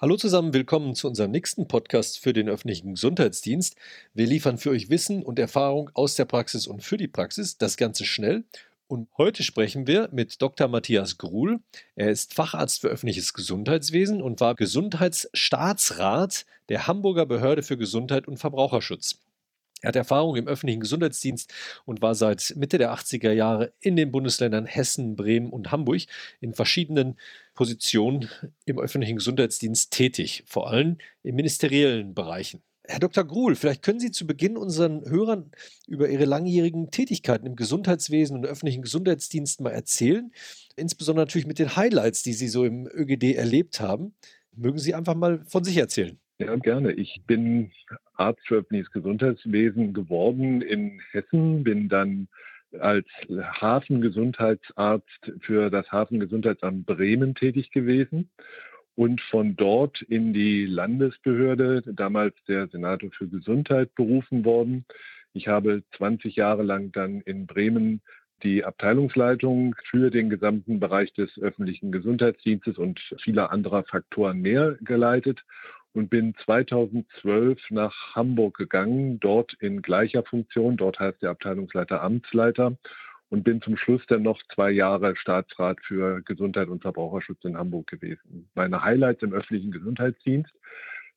Hallo zusammen, willkommen zu unserem nächsten Podcast für den öffentlichen Gesundheitsdienst. Wir liefern für euch Wissen und Erfahrung aus der Praxis und für die Praxis, das Ganze schnell. Und heute sprechen wir mit Dr. Matthias Gruhl. Er ist Facharzt für öffentliches Gesundheitswesen und war Gesundheitsstaatsrat der Hamburger Behörde für Gesundheit und Verbraucherschutz. Er hat Erfahrung im öffentlichen Gesundheitsdienst und war seit Mitte der 80er Jahre in den Bundesländern Hessen, Bremen und Hamburg in verschiedenen Positionen im öffentlichen Gesundheitsdienst tätig, vor allem in ministeriellen Bereichen. Herr Dr. Gruhl, vielleicht können Sie zu Beginn unseren Hörern über Ihre langjährigen Tätigkeiten im Gesundheitswesen und öffentlichen Gesundheitsdienst mal erzählen, insbesondere natürlich mit den Highlights, die Sie so im ÖGD erlebt haben. Mögen Sie einfach mal von sich erzählen? Ja, gerne. Ich bin Arzt für öffentliches Gesundheitswesen geworden in Hessen, bin dann als Hafengesundheitsarzt für das Hafengesundheitsamt Bremen tätig gewesen und von dort in die Landesbehörde, damals der Senator für Gesundheit, berufen worden. Ich habe 20 Jahre lang dann in Bremen die Abteilungsleitung für den gesamten Bereich des öffentlichen Gesundheitsdienstes und vieler anderer Faktoren mehr geleitet und bin 2012 nach Hamburg gegangen, dort in gleicher Funktion, dort heißt der Abteilungsleiter Amtsleiter und bin zum Schluss dann noch zwei Jahre Staatsrat für Gesundheit und Verbraucherschutz in Hamburg gewesen. Meine Highlights im öffentlichen Gesundheitsdienst.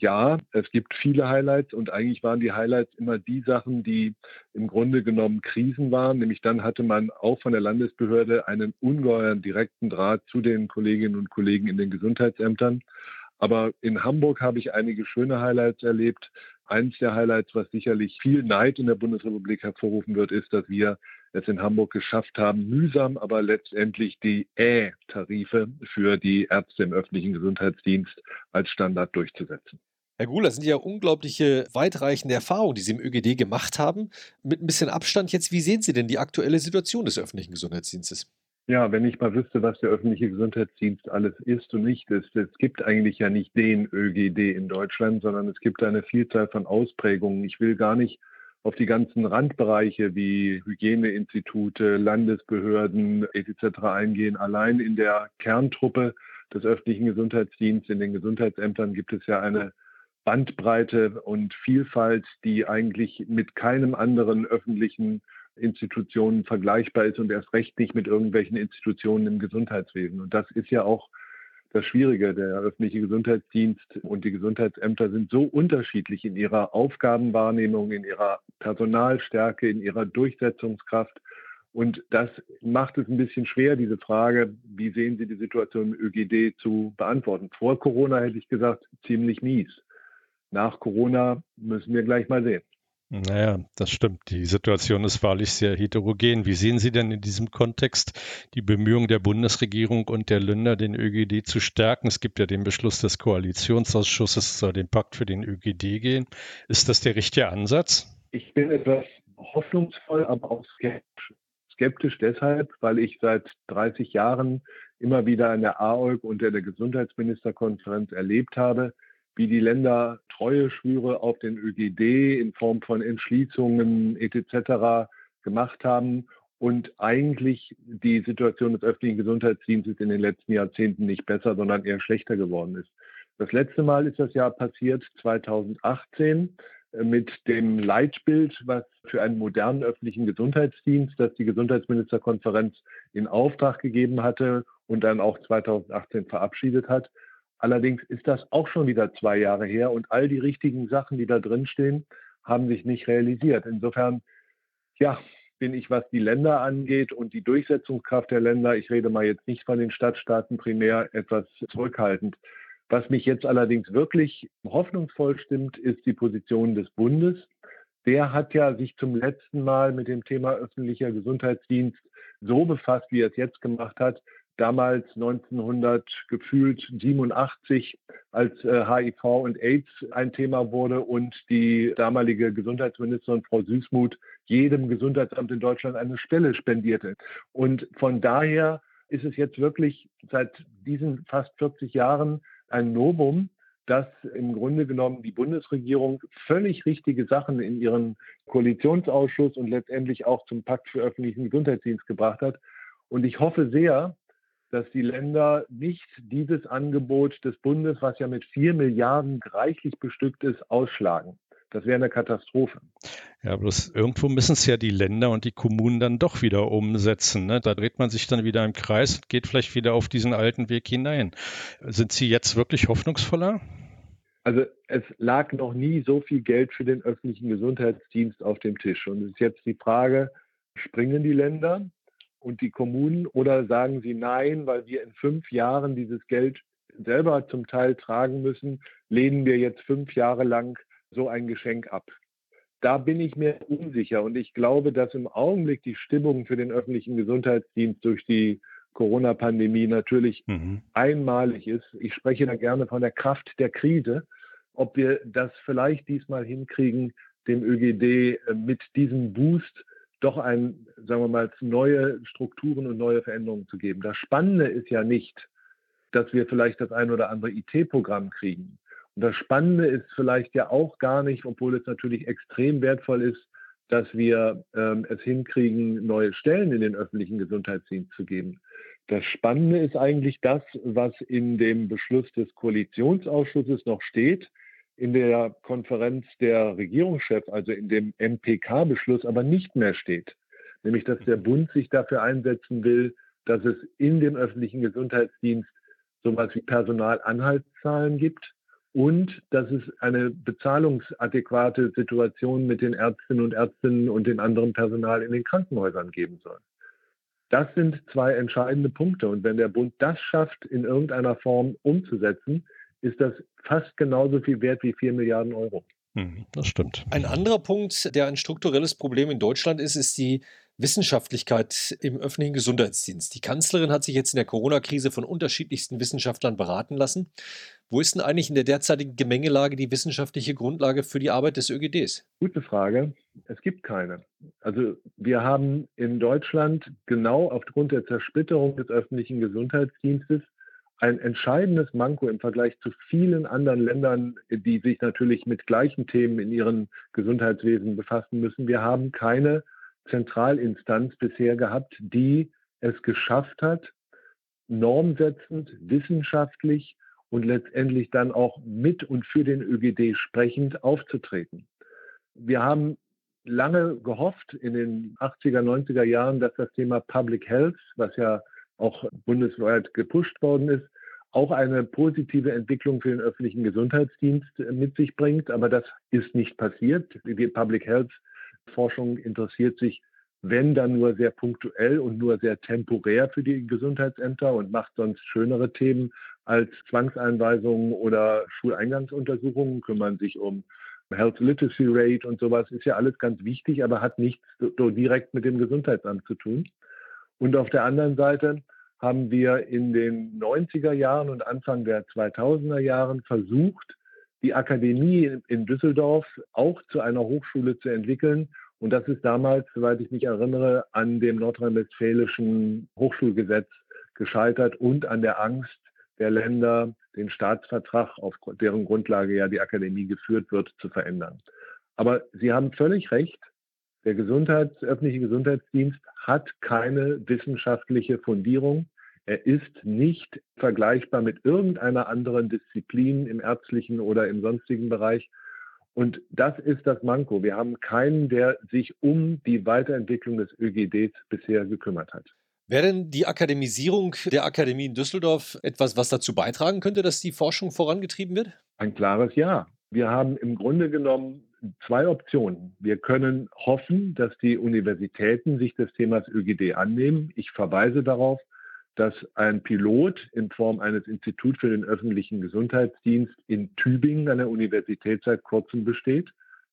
Ja, es gibt viele Highlights und eigentlich waren die Highlights immer die Sachen, die im Grunde genommen Krisen waren. Nämlich dann hatte man auch von der Landesbehörde einen ungeheuren direkten Draht zu den Kolleginnen und Kollegen in den Gesundheitsämtern. Aber in Hamburg habe ich einige schöne Highlights erlebt. Eines der Highlights, was sicherlich viel Neid in der Bundesrepublik hervorrufen wird, ist, dass wir es in Hamburg geschafft haben, mühsam, aber letztendlich die Ä-Tarife für die Ärzte im öffentlichen Gesundheitsdienst als Standard durchzusetzen. Herr Gruhl, das sind ja unglaubliche weitreichende Erfahrungen, die Sie im ÖGD gemacht haben. Mit ein bisschen Abstand jetzt, wie sehen Sie denn die aktuelle Situation des öffentlichen Gesundheitsdienstes? Ja, wenn ich mal wüsste, was der öffentliche Gesundheitsdienst alles ist und nicht ist. Es gibt eigentlich ja nicht den ÖGD in Deutschland, sondern es gibt eine Vielzahl von Ausprägungen. Ich will gar nicht auf die ganzen Randbereiche wie Hygieneinstitute, Landesbehörden etc. eingehen. Allein in der Kerntruppe des öffentlichen Gesundheitsdienstes, in den Gesundheitsämtern gibt es ja eine Bandbreite und Vielfalt, die eigentlich mit keinem anderen öffentlichen Institutionen vergleichbar ist und erst recht nicht mit irgendwelchen Institutionen im Gesundheitswesen. Und das ist ja auch das Schwierige. Der öffentliche Gesundheitsdienst und die Gesundheitsämter sind so unterschiedlich in ihrer Aufgabenwahrnehmung, in ihrer Personalstärke, in ihrer Durchsetzungskraft. Und das macht es ein bisschen schwer, diese Frage, wie sehen Sie die Situation im ÖGD zu beantworten. Vor Corona hätte ich gesagt, ziemlich mies. Nach Corona müssen wir gleich mal sehen. Naja, das stimmt. Die Situation ist wahrlich sehr heterogen. Wie sehen Sie denn in diesem Kontext die Bemühungen der Bundesregierung und der Länder, den ÖGD zu stärken? Es gibt ja den Beschluss des Koalitionsausschusses, es soll den Pakt für den ÖGD gehen. Ist das der richtige Ansatz? Ich bin etwas hoffnungsvoll, aber auch skeptisch. Skeptisch deshalb, weil ich seit 30 Jahren immer wieder an der AOG und der Gesundheitsministerkonferenz erlebt habe, wie die Länder Treueschwüre auf den ÖGD in Form von Entschließungen etc. gemacht haben und eigentlich die Situation des öffentlichen Gesundheitsdienstes in den letzten Jahrzehnten nicht besser, sondern eher schlechter geworden ist. Das letzte Mal ist das Jahr passiert 2018 äh, mit dem Leitbild, was für einen modernen öffentlichen Gesundheitsdienst, das die Gesundheitsministerkonferenz in Auftrag gegeben hatte und dann auch 2018 verabschiedet hat. Allerdings ist das auch schon wieder zwei Jahre her und all die richtigen Sachen, die da drin stehen, haben sich nicht realisiert. Insofern, ja, bin ich, was die Länder angeht und die Durchsetzungskraft der Länder, ich rede mal jetzt nicht von den Stadtstaaten primär, etwas zurückhaltend. Was mich jetzt allerdings wirklich hoffnungsvoll stimmt, ist die Position des Bundes. Der hat ja sich zum letzten Mal mit dem Thema öffentlicher Gesundheitsdienst so befasst, wie er es jetzt gemacht hat, damals 1900 gefühlt 87, als äh, HIV und AIDS ein Thema wurde und die damalige Gesundheitsministerin Frau Süßmuth jedem Gesundheitsamt in Deutschland eine Stelle spendierte. Und von daher ist es jetzt wirklich seit diesen fast 40 Jahren ein Novum, dass im Grunde genommen die Bundesregierung völlig richtige Sachen in ihren Koalitionsausschuss und letztendlich auch zum Pakt für öffentlichen Gesundheitsdienst gebracht hat. Und ich hoffe sehr, dass die Länder nicht dieses Angebot des Bundes, was ja mit vier Milliarden reichlich bestückt ist, ausschlagen. Das wäre eine Katastrophe. Ja, bloß irgendwo müssen es ja die Länder und die Kommunen dann doch wieder umsetzen. Ne? Da dreht man sich dann wieder im Kreis und geht vielleicht wieder auf diesen alten Weg hinein. Sind Sie jetzt wirklich hoffnungsvoller? Also es lag noch nie so viel Geld für den öffentlichen Gesundheitsdienst auf dem Tisch. Und es ist jetzt die Frage, springen die Länder und die Kommunen oder sagen sie nein, weil wir in fünf Jahren dieses Geld selber zum Teil tragen müssen, lehnen wir jetzt fünf Jahre lang so ein Geschenk ab. Da bin ich mir unsicher und ich glaube, dass im Augenblick die Stimmung für den öffentlichen Gesundheitsdienst durch die Corona-Pandemie natürlich mhm. einmalig ist. Ich spreche da gerne von der Kraft der Krise, ob wir das vielleicht diesmal hinkriegen, dem ÖGD äh, mit diesem Boost doch ein, sagen wir mal, neue Strukturen und neue Veränderungen zu geben. Das Spannende ist ja nicht, dass wir vielleicht das ein oder andere IT-Programm kriegen, und das Spannende ist vielleicht ja auch gar nicht, obwohl es natürlich extrem wertvoll ist, dass wir ähm, es hinkriegen, neue Stellen in den öffentlichen Gesundheitsdienst zu geben. Das Spannende ist eigentlich das, was in dem Beschluss des Koalitionsausschusses noch steht, in der Konferenz der Regierungschefs, also in dem MPK-Beschluss, aber nicht mehr steht. Nämlich, dass der Bund sich dafür einsetzen will, dass es in dem öffentlichen Gesundheitsdienst sowas wie Personalanhaltszahlen gibt, und dass es eine bezahlungsadäquate Situation mit den Ärztinnen und Ärztinnen und dem anderen Personal in den Krankenhäusern geben soll. Das sind zwei entscheidende Punkte. Und wenn der Bund das schafft, in irgendeiner Form umzusetzen, ist das fast genauso viel wert wie vier Milliarden Euro. Hm, das stimmt. Ein anderer Punkt, der ein strukturelles Problem in Deutschland ist, ist die Wissenschaftlichkeit im öffentlichen Gesundheitsdienst. Die Kanzlerin hat sich jetzt in der Corona-Krise von unterschiedlichsten Wissenschaftlern beraten lassen. Wo ist denn eigentlich in der derzeitigen Gemengelage die wissenschaftliche Grundlage für die Arbeit des ÖGDs? Gute Frage. Es gibt keine. Also wir haben in Deutschland genau aufgrund der Zersplitterung des öffentlichen Gesundheitsdienstes ein entscheidendes Manko im Vergleich zu vielen anderen Ländern, die sich natürlich mit gleichen Themen in ihren Gesundheitswesen befassen müssen. Wir haben keine Zentralinstanz bisher gehabt, die es geschafft hat, normsetzend, wissenschaftlich und letztendlich dann auch mit und für den ÖGD sprechend aufzutreten. Wir haben lange gehofft in den 80er, 90er Jahren, dass das Thema Public Health, was ja auch bundesweit gepusht worden ist, auch eine positive Entwicklung für den öffentlichen Gesundheitsdienst mit sich bringt. Aber das ist nicht passiert. Die Public Health Forschung interessiert sich, wenn dann nur sehr punktuell und nur sehr temporär für die Gesundheitsämter und macht sonst schönere Themen als Zwangseinweisungen oder Schuleingangsuntersuchungen, kümmern sich um Health Literacy Rate und sowas, ist ja alles ganz wichtig, aber hat nichts so direkt mit dem Gesundheitsamt zu tun. Und auf der anderen Seite haben wir in den 90er Jahren und Anfang der 2000er Jahren versucht, die Akademie in Düsseldorf auch zu einer Hochschule zu entwickeln. Und das ist damals, soweit ich mich erinnere, an dem nordrhein-westfälischen Hochschulgesetz gescheitert und an der Angst der Länder, den Staatsvertrag, auf deren Grundlage ja die Akademie geführt wird, zu verändern. Aber Sie haben völlig recht. Der Gesundheits-, öffentliche Gesundheitsdienst hat keine wissenschaftliche Fundierung. Er ist nicht vergleichbar mit irgendeiner anderen Disziplin im ärztlichen oder im sonstigen Bereich. Und das ist das Manko. Wir haben keinen, der sich um die Weiterentwicklung des ÖGDs bisher gekümmert hat. Wäre denn die Akademisierung der Akademie in Düsseldorf etwas, was dazu beitragen könnte, dass die Forschung vorangetrieben wird? Ein klares Ja. Wir haben im Grunde genommen zwei Optionen. Wir können hoffen, dass die Universitäten sich des Themas ÖGD annehmen. Ich verweise darauf, dass ein Pilot in Form eines Instituts für den öffentlichen Gesundheitsdienst in Tübingen an der Universität seit kurzem besteht.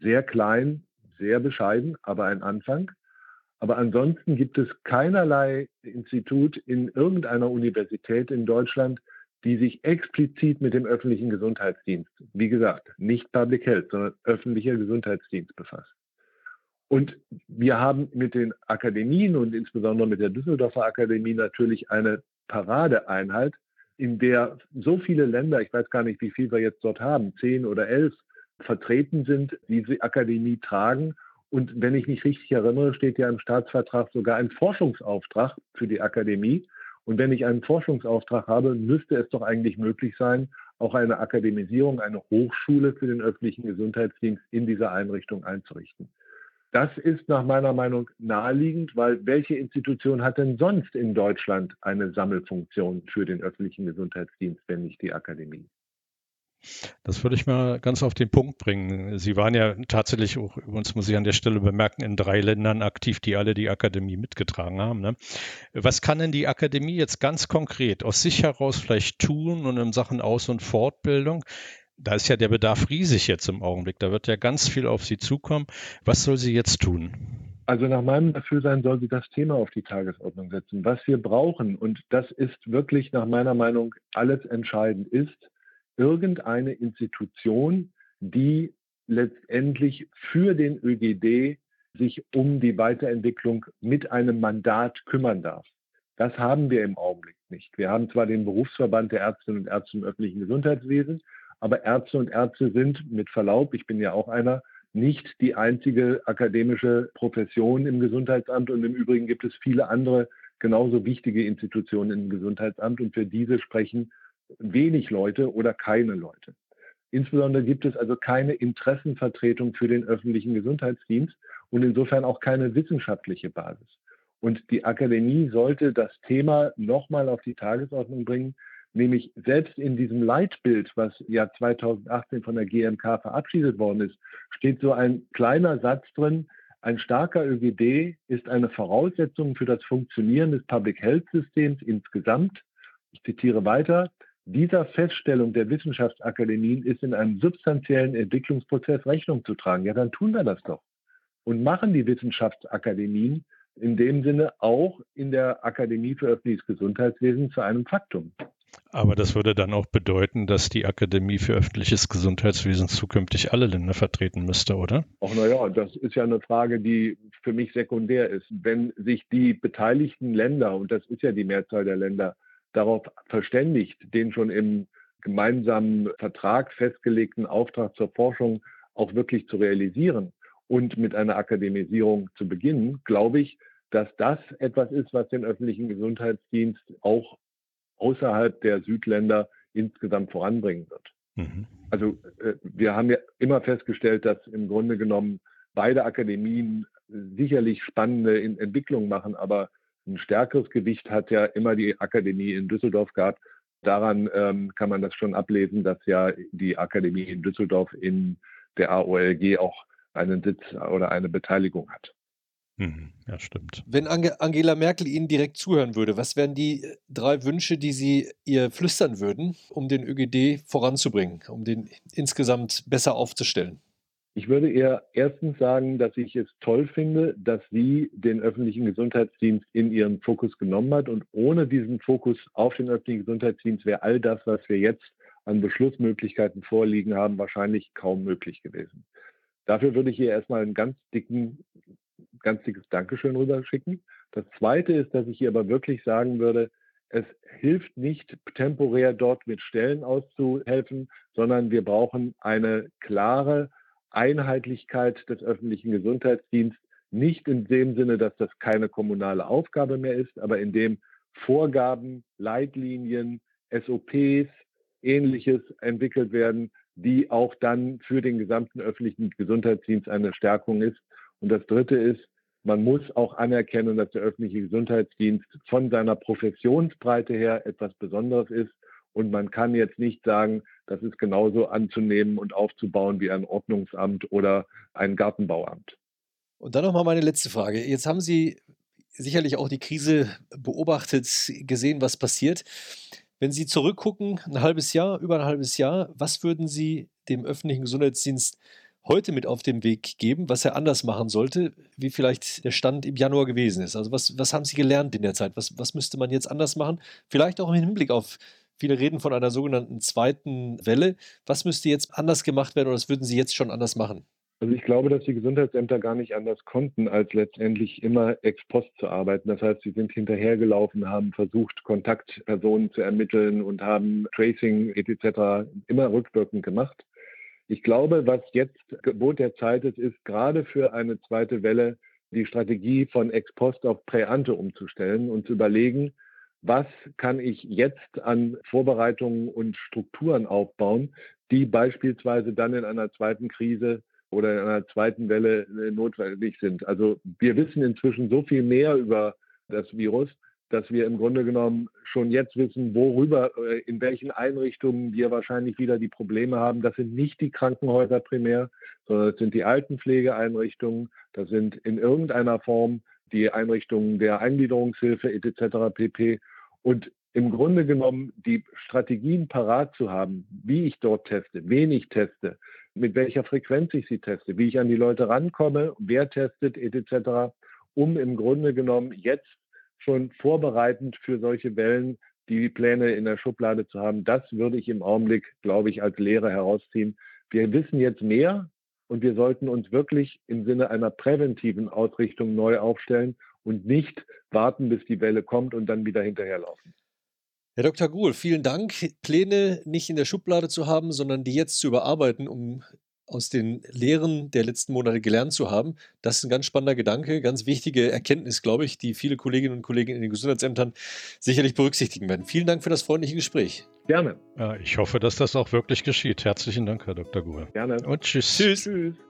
Sehr klein, sehr bescheiden, aber ein Anfang. Aber ansonsten gibt es keinerlei Institut in irgendeiner Universität in Deutschland, die sich explizit mit dem öffentlichen Gesundheitsdienst, wie gesagt, nicht Public Health, sondern öffentlicher Gesundheitsdienst befasst. Und wir haben mit den Akademien und insbesondere mit der Düsseldorfer Akademie natürlich eine Paradeeinheit, in der so viele Länder, ich weiß gar nicht, wie viel wir jetzt dort haben, zehn oder elf, vertreten sind, diese Akademie tragen. Und wenn ich mich richtig erinnere, steht ja im Staatsvertrag sogar ein Forschungsauftrag für die Akademie. Und wenn ich einen Forschungsauftrag habe, müsste es doch eigentlich möglich sein, auch eine Akademisierung, eine Hochschule für den öffentlichen Gesundheitsdienst in dieser Einrichtung einzurichten. Das ist nach meiner Meinung naheliegend, weil welche Institution hat denn sonst in Deutschland eine Sammelfunktion für den öffentlichen Gesundheitsdienst, wenn nicht die Akademie? Das würde ich mal ganz auf den Punkt bringen. Sie waren ja tatsächlich, auch, übrigens muss ich an der Stelle bemerken, in drei Ländern aktiv, die alle die Akademie mitgetragen haben. Ne? Was kann denn die Akademie jetzt ganz konkret aus sich heraus vielleicht tun und in Sachen Aus- und Fortbildung? Da ist ja der Bedarf riesig jetzt im Augenblick. Da wird ja ganz viel auf Sie zukommen. Was soll sie jetzt tun? Also nach meinem Dafürsein soll sie das Thema auf die Tagesordnung setzen. Was wir brauchen, und das ist wirklich nach meiner Meinung alles entscheidend, ist, irgendeine Institution, die letztendlich für den ÖGD sich um die Weiterentwicklung mit einem Mandat kümmern darf. Das haben wir im Augenblick nicht. Wir haben zwar den Berufsverband der Ärztinnen und Ärzte im öffentlichen Gesundheitswesen, aber Ärzte und Ärzte sind mit Verlaub, ich bin ja auch einer, nicht die einzige akademische Profession im Gesundheitsamt und im Übrigen gibt es viele andere genauso wichtige Institutionen im Gesundheitsamt und für diese sprechen wenig Leute oder keine Leute. Insbesondere gibt es also keine Interessenvertretung für den öffentlichen Gesundheitsdienst und insofern auch keine wissenschaftliche Basis. Und die Akademie sollte das Thema nochmal auf die Tagesordnung bringen, nämlich selbst in diesem Leitbild, was ja 2018 von der GMK verabschiedet worden ist, steht so ein kleiner Satz drin, ein starker ÖGD ist eine Voraussetzung für das Funktionieren des Public Health Systems insgesamt. Ich zitiere weiter. Dieser Feststellung der Wissenschaftsakademien ist in einem substanziellen Entwicklungsprozess Rechnung zu tragen. Ja, dann tun wir das doch und machen die Wissenschaftsakademien in dem Sinne auch in der Akademie für öffentliches Gesundheitswesen zu einem Faktum. Aber das würde dann auch bedeuten, dass die Akademie für öffentliches Gesundheitswesen zukünftig alle Länder vertreten müsste, oder? Ach naja, das ist ja eine Frage, die für mich sekundär ist. Wenn sich die beteiligten Länder, und das ist ja die Mehrzahl der Länder, darauf verständigt, den schon im gemeinsamen Vertrag festgelegten Auftrag zur Forschung auch wirklich zu realisieren und mit einer Akademisierung zu beginnen, glaube ich, dass das etwas ist, was den öffentlichen Gesundheitsdienst auch außerhalb der Südländer insgesamt voranbringen wird. Mhm. Also äh, wir haben ja immer festgestellt, dass im Grunde genommen beide Akademien sicherlich spannende Entwicklungen machen, aber ein stärkeres Gewicht hat ja immer die Akademie in Düsseldorf gehabt. Daran ähm, kann man das schon ablesen, dass ja die Akademie in Düsseldorf in der AOLG auch einen Sitz oder eine Beteiligung hat. Mhm. Ja, stimmt. Wenn Angela Merkel Ihnen direkt zuhören würde, was wären die drei Wünsche, die Sie ihr flüstern würden, um den ÖGD voranzubringen, um den insgesamt besser aufzustellen? Ich würde eher erstens sagen, dass ich es toll finde, dass sie den öffentlichen Gesundheitsdienst in ihren Fokus genommen hat. Und ohne diesen Fokus auf den öffentlichen Gesundheitsdienst wäre all das, was wir jetzt an Beschlussmöglichkeiten vorliegen haben, wahrscheinlich kaum möglich gewesen. Dafür würde ich ihr erstmal einen ganz dicken, ganz dickes Dankeschön rüberschicken. Das zweite ist, dass ich ihr aber wirklich sagen würde, es hilft nicht, temporär dort mit Stellen auszuhelfen, sondern wir brauchen eine klare Einheitlichkeit des öffentlichen Gesundheitsdienstes, nicht in dem Sinne, dass das keine kommunale Aufgabe mehr ist, aber in dem Vorgaben, Leitlinien, SOPs, ähnliches entwickelt werden, die auch dann für den gesamten öffentlichen Gesundheitsdienst eine Stärkung ist. Und das Dritte ist, man muss auch anerkennen, dass der öffentliche Gesundheitsdienst von seiner Professionsbreite her etwas Besonderes ist. Und man kann jetzt nicht sagen, das ist genauso anzunehmen und aufzubauen wie ein Ordnungsamt oder ein Gartenbauamt. Und dann nochmal meine letzte Frage. Jetzt haben Sie sicherlich auch die Krise beobachtet, gesehen, was passiert. Wenn Sie zurückgucken, ein halbes Jahr, über ein halbes Jahr, was würden Sie dem öffentlichen Gesundheitsdienst heute mit auf den Weg geben, was er anders machen sollte, wie vielleicht der Stand im Januar gewesen ist? Also was, was haben Sie gelernt in der Zeit? Was, was müsste man jetzt anders machen? Vielleicht auch im Hinblick auf Viele reden von einer sogenannten zweiten Welle. Was müsste jetzt anders gemacht werden oder was würden Sie jetzt schon anders machen? Also ich glaube, dass die Gesundheitsämter gar nicht anders konnten, als letztendlich immer ex post zu arbeiten. Das heißt, sie sind hinterhergelaufen, haben versucht, Kontaktpersonen zu ermitteln und haben Tracing etc. immer rückwirkend gemacht. Ich glaube, was jetzt Gebot der Zeit ist, ist gerade für eine zweite Welle die Strategie von ex post auf Präante umzustellen und zu überlegen, was kann ich jetzt an Vorbereitungen und Strukturen aufbauen, die beispielsweise dann in einer zweiten Krise oder in einer zweiten Welle äh, notwendig sind. Also wir wissen inzwischen so viel mehr über das Virus, dass wir im Grunde genommen schon jetzt wissen, worüber, äh, in welchen Einrichtungen wir wahrscheinlich wieder die Probleme haben. Das sind nicht die Krankenhäuser primär, sondern das sind die Altenpflegeeinrichtungen, das sind in irgendeiner Form die Einrichtungen der Eingliederungshilfe etc. pp. Und im Grunde genommen die Strategien parat zu haben, wie ich dort teste, wen ich teste, mit welcher Frequenz ich sie teste, wie ich an die Leute rankomme, wer testet etc., um im Grunde genommen jetzt schon vorbereitend für solche Wellen die Pläne in der Schublade zu haben, das würde ich im Augenblick, glaube ich, als Lehre herausziehen. Wir wissen jetzt mehr und wir sollten uns wirklich im Sinne einer präventiven Ausrichtung neu aufstellen und nicht warten, bis die Welle kommt und dann wieder hinterherlaufen. Herr Dr. Gruhl, vielen Dank. Pläne nicht in der Schublade zu haben, sondern die jetzt zu überarbeiten, um aus den Lehren der letzten Monate gelernt zu haben. Das ist ein ganz spannender Gedanke, ganz wichtige Erkenntnis, glaube ich, die viele Kolleginnen und Kollegen in den Gesundheitsämtern sicherlich berücksichtigen werden. Vielen Dank für das freundliche Gespräch. Gerne. Ich hoffe, dass das auch wirklich geschieht. Herzlichen Dank, Herr Dr. Gruhl. Gerne. Und tschüss. Tschüss. tschüss.